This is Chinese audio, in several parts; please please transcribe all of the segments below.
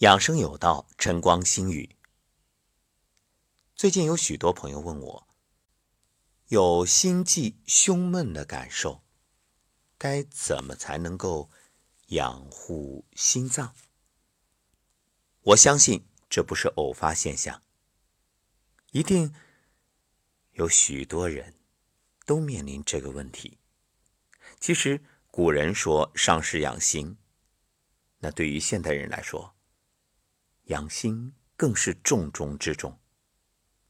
养生有道，晨光心语。最近有许多朋友问我，有心悸、胸闷的感受，该怎么才能够养护心脏？我相信这不是偶发现象，一定有许多人都面临这个问题。其实古人说“上士养心”，那对于现代人来说，养心更是重中之重，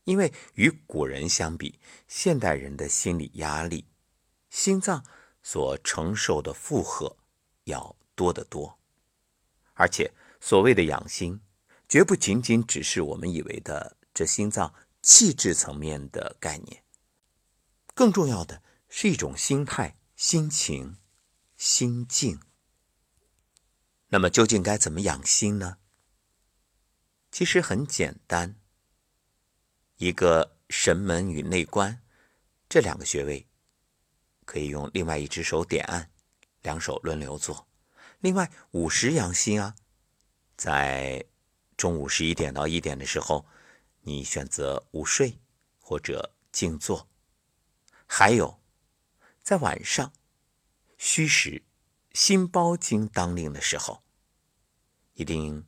因为与古人相比，现代人的心理压力、心脏所承受的负荷要多得多。而且，所谓的养心，绝不仅仅只是我们以为的这心脏气质层面的概念，更重要的是一种心态、心情、心境。那么，究竟该怎么养心呢？其实很简单，一个神门与内关这两个穴位，可以用另外一只手点按，两手轮流做。另外，午时养心啊，在中午十一点到一点的时候，你选择午睡或者静坐。还有，在晚上虚实心包经当令的时候，一定。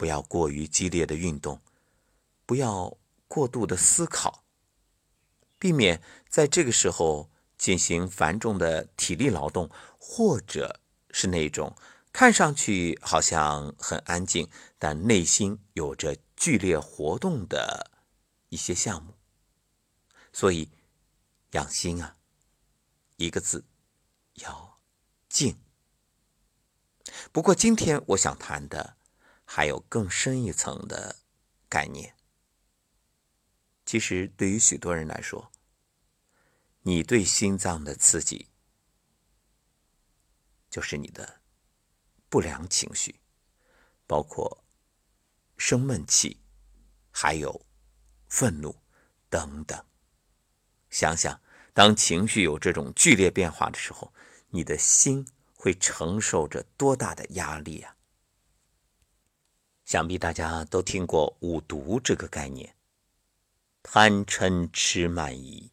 不要过于激烈的运动，不要过度的思考，避免在这个时候进行繁重的体力劳动，或者是那种看上去好像很安静，但内心有着剧烈活动的一些项目。所以，养心啊，一个字，要静。不过，今天我想谈的。还有更深一层的概念。其实，对于许多人来说，你对心脏的刺激，就是你的不良情绪，包括生闷气，还有愤怒等等。想想，当情绪有这种剧烈变化的时候，你的心会承受着多大的压力啊！想必大家都听过五毒这个概念，贪嗔痴慢疑。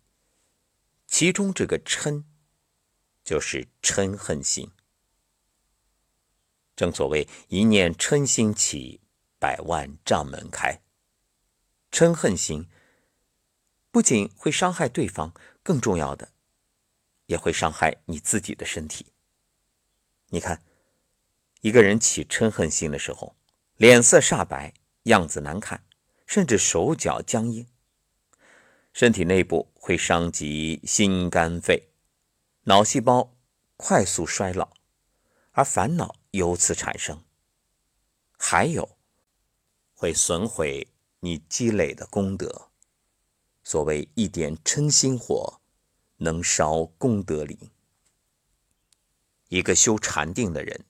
其中这个嗔，就是嗔恨心。正所谓一念嗔心起，百万障门开。嗔恨心不仅会伤害对方，更重要的，也会伤害你自己的身体。你看，一个人起嗔恨心的时候。脸色煞白，样子难看，甚至手脚僵硬。身体内部会伤及心肝肺，脑细胞快速衰老，而烦恼由此产生。还有，会损毁你积累的功德。所谓一点嗔心火，能烧功德林。一个修禅定的人，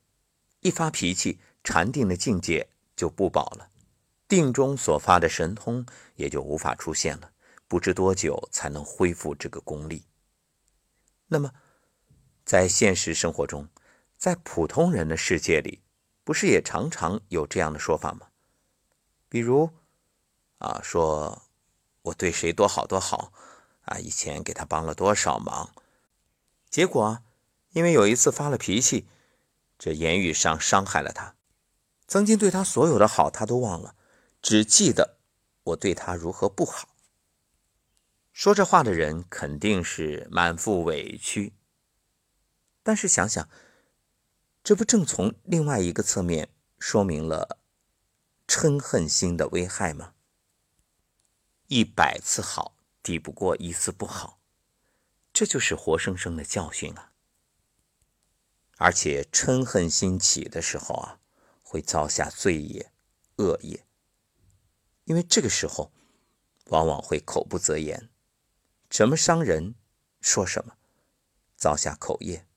一发脾气，禅定的境界。就不保了，定中所发的神通也就无法出现了，不知多久才能恢复这个功力。那么，在现实生活中，在普通人的世界里，不是也常常有这样的说法吗？比如，啊，说我对谁多好多好，啊，以前给他帮了多少忙，结果因为有一次发了脾气，这言语上伤害了他。曾经对他所有的好，他都忘了，只记得我对他如何不好。说这话的人肯定是满腹委屈，但是想想，这不正从另外一个侧面说明了嗔恨心的危害吗？一百次好抵不过一次不好，这就是活生生的教训啊！而且嗔恨心起的时候啊。会造下罪业、恶业，因为这个时候往往会口不择言，什么伤人说什么，造下口业，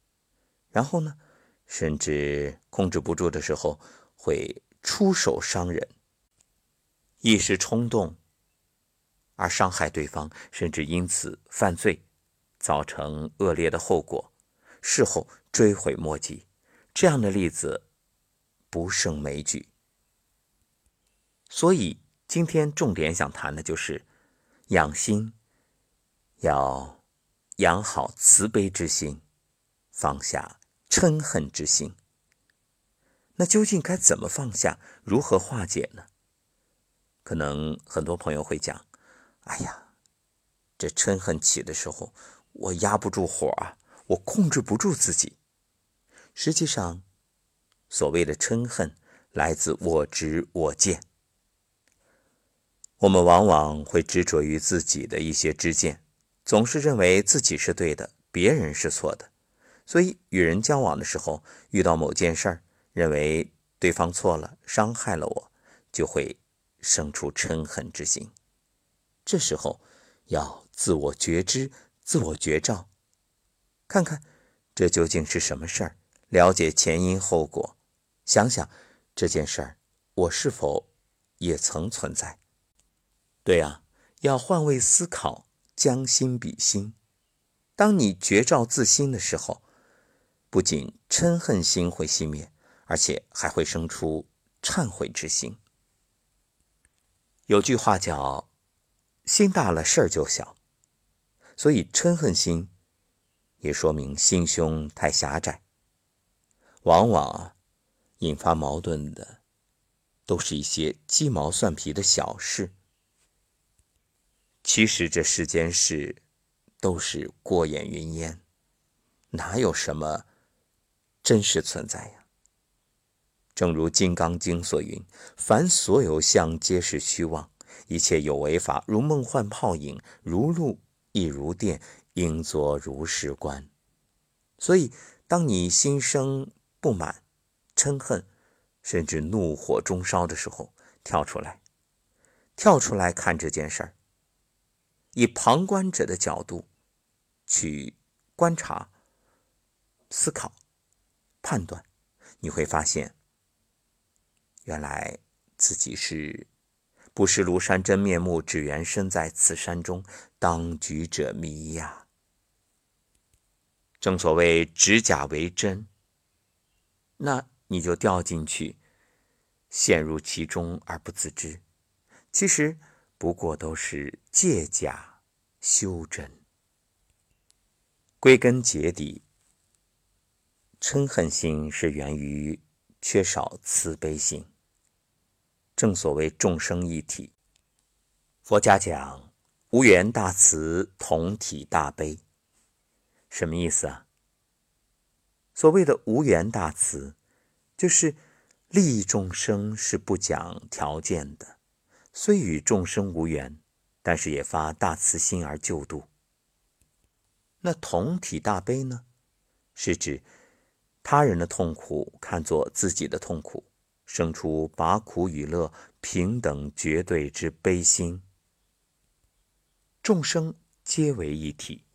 然后呢，甚至控制不住的时候会出手伤人，一时冲动而伤害对方，甚至因此犯罪，造成恶劣的后果，事后追悔莫及，这样的例子。不胜枚举，所以今天重点想谈的就是养心，要养好慈悲之心，放下嗔恨之心。那究竟该怎么放下？如何化解呢？可能很多朋友会讲：“哎呀，这嗔恨起的时候，我压不住火啊，我控制不住自己。”实际上，所谓的嗔恨来自我执我见。我们往往会执着于自己的一些知见，总是认为自己是对的，别人是错的。所以与人交往的时候，遇到某件事儿，认为对方错了，伤害了我，就会生出嗔恨之心。这时候要自我觉知、自我觉照，看看这究竟是什么事儿。了解前因后果，想想这件事儿，我是否也曾存在？对啊，要换位思考，将心比心。当你觉照自心的时候，不仅嗔恨心会熄灭，而且还会生出忏悔之心。有句话叫“心大了，事儿就小”，所以嗔恨心也说明心胸太狭窄。往往啊，引发矛盾的都是一些鸡毛蒜皮的小事。其实这世间事都是过眼云烟，哪有什么真实存在呀？正如《金刚经》所云：“凡所有相，皆是虚妄；一切有为法，如梦幻泡影，如露亦如电，应作如是观。”所以，当你心生不满、嗔恨，甚至怒火中烧的时候，跳出来，跳出来看这件事儿，以旁观者的角度去观察、思考、判断，你会发现，原来自己是不识庐山真面目，只缘身在此山中，当局者迷呀。正所谓指假为真。那你就掉进去，陷入其中而不自知。其实不过都是借假修真。归根结底，嗔恨心是源于缺少慈悲心。正所谓众生一体，佛家讲无缘大慈，同体大悲，什么意思啊？所谓的无缘大慈，就是利益众生是不讲条件的，虽与众生无缘，但是也发大慈心而救度。那同体大悲呢？是指他人的痛苦看作自己的痛苦，生出把苦与乐平等绝对之悲心。众生皆为一体。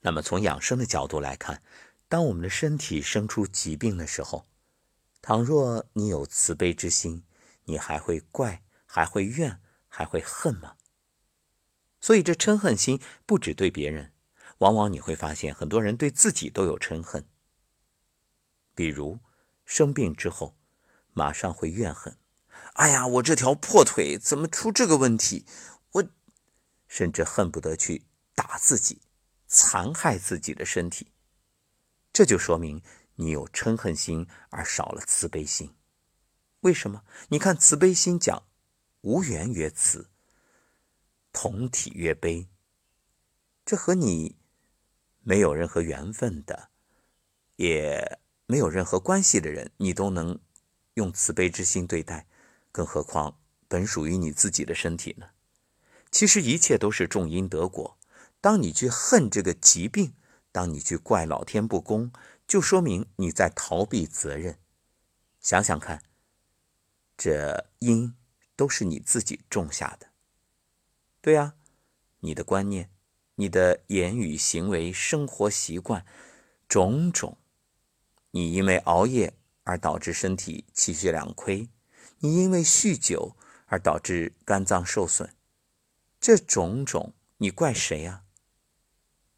那么从养生的角度来看。当我们的身体生出疾病的时候，倘若你有慈悲之心，你还会怪，还会怨，还会恨吗？所以这嗔恨心不只对别人，往往你会发现很多人对自己都有嗔恨。比如生病之后，马上会怨恨：“哎呀，我这条破腿怎么出这个问题？”我甚至恨不得去打自己，残害自己的身体。这就说明你有嗔恨心而少了慈悲心。为什么？你看慈悲心讲无缘曰慈，同体曰悲。这和你没有任何缘分的，也没有任何关系的人，你都能用慈悲之心对待，更何况本属于你自己的身体呢？其实一切都是种因得果。当你去恨这个疾病。当你去怪老天不公，就说明你在逃避责任。想想看，这因都是你自己种下的。对呀，你的观念、你的言语行为、生活习惯，种种，你因为熬夜而导致身体气血两亏，你因为酗酒而导致肝脏受损，这种种，你怪谁呀？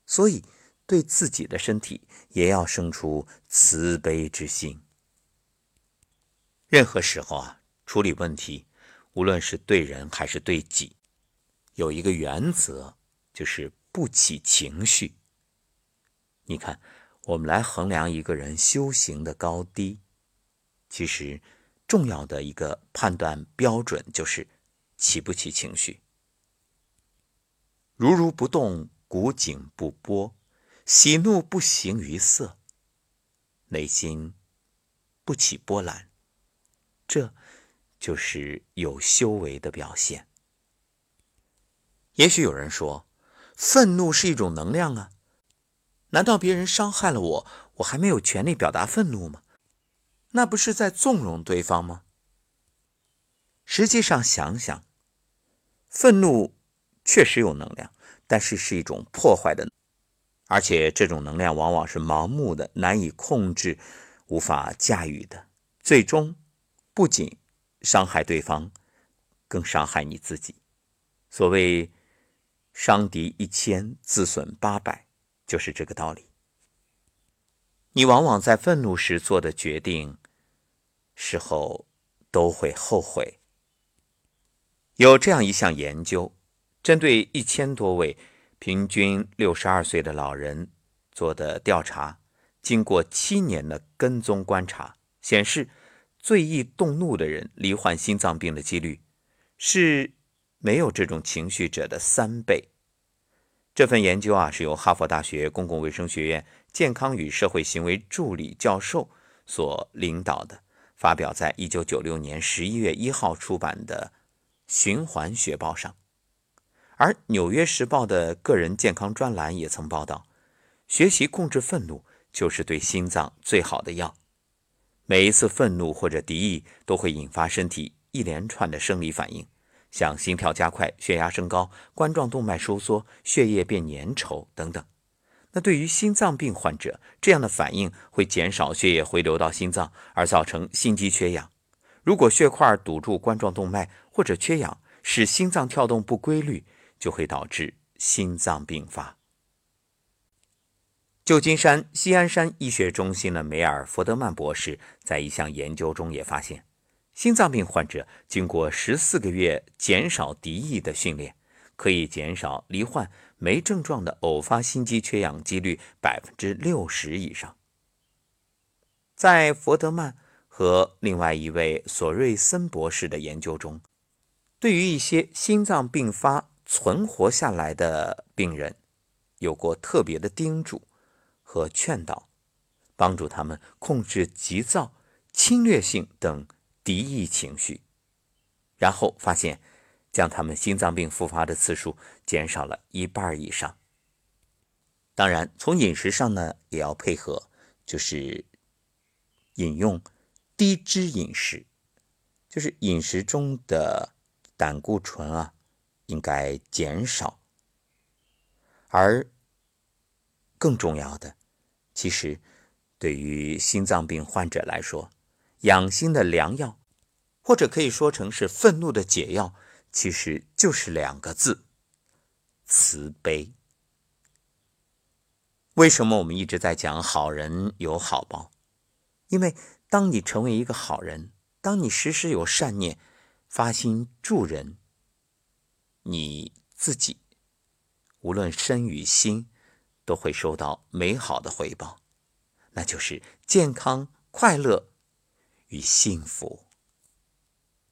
所以。对自己的身体也要生出慈悲之心。任何时候啊，处理问题，无论是对人还是对己，有一个原则，就是不起情绪。你看，我们来衡量一个人修行的高低，其实重要的一个判断标准就是起不起情绪。如如不动，古井不波，喜怒不形于色，内心不起波澜，这就是有修为的表现。也许有人说，愤怒是一种能量啊。难道别人伤害了我，我还没有权利表达愤怒吗？那不是在纵容对方吗？实际上想想，愤怒确实有能量，但是是一种破坏的，而且这种能量往往是盲目的、难以控制、无法驾驭的，最终不仅伤害对方，更伤害你自己。所谓“伤敌一千，自损八百”。就是这个道理。你往往在愤怒时做的决定，事后都会后悔。有这样一项研究，针对一千多位平均六十二岁的老人做的调查，经过七年的跟踪观察，显示最易动怒的人罹患心脏病的几率是没有这种情绪者的三倍。这份研究啊，是由哈佛大学公共卫生学院健康与社会行为助理教授所领导的，发表在一九九六年十一月一号出版的《循环学报》上。而《纽约时报》的个人健康专栏也曾报道，学习控制愤怒就是对心脏最好的药。每一次愤怒或者敌意都会引发身体一连串的生理反应。像心跳加快、血压升高、冠状动脉收缩、血液变粘稠等等。那对于心脏病患者，这样的反应会减少血液回流到心脏，而造成心肌缺氧。如果血块堵住冠状动脉或者缺氧，使心脏跳动不规律，就会导致心脏病发。旧金山西安山医学中心的梅尔福德曼博士在一项研究中也发现。心脏病患者经过十四个月减少敌意的训练，可以减少罹患没症状的偶发心肌缺氧几率百分之六十以上。在佛德曼和另外一位索瑞森博士的研究中，对于一些心脏病发存活下来的病人，有过特别的叮嘱和劝导，帮助他们控制急躁、侵略性等。敌意情绪，然后发现将他们心脏病复发的次数减少了一半以上。当然，从饮食上呢，也要配合，就是饮用低脂饮食，就是饮食中的胆固醇啊应该减少。而更重要的，其实对于心脏病患者来说，养心的良药，或者可以说成是愤怒的解药，其实就是两个字：慈悲。为什么我们一直在讲好人有好报？因为当你成为一个好人，当你时时有善念，发心助人，你自己无论身与心都会收到美好的回报，那就是健康快乐。与幸福。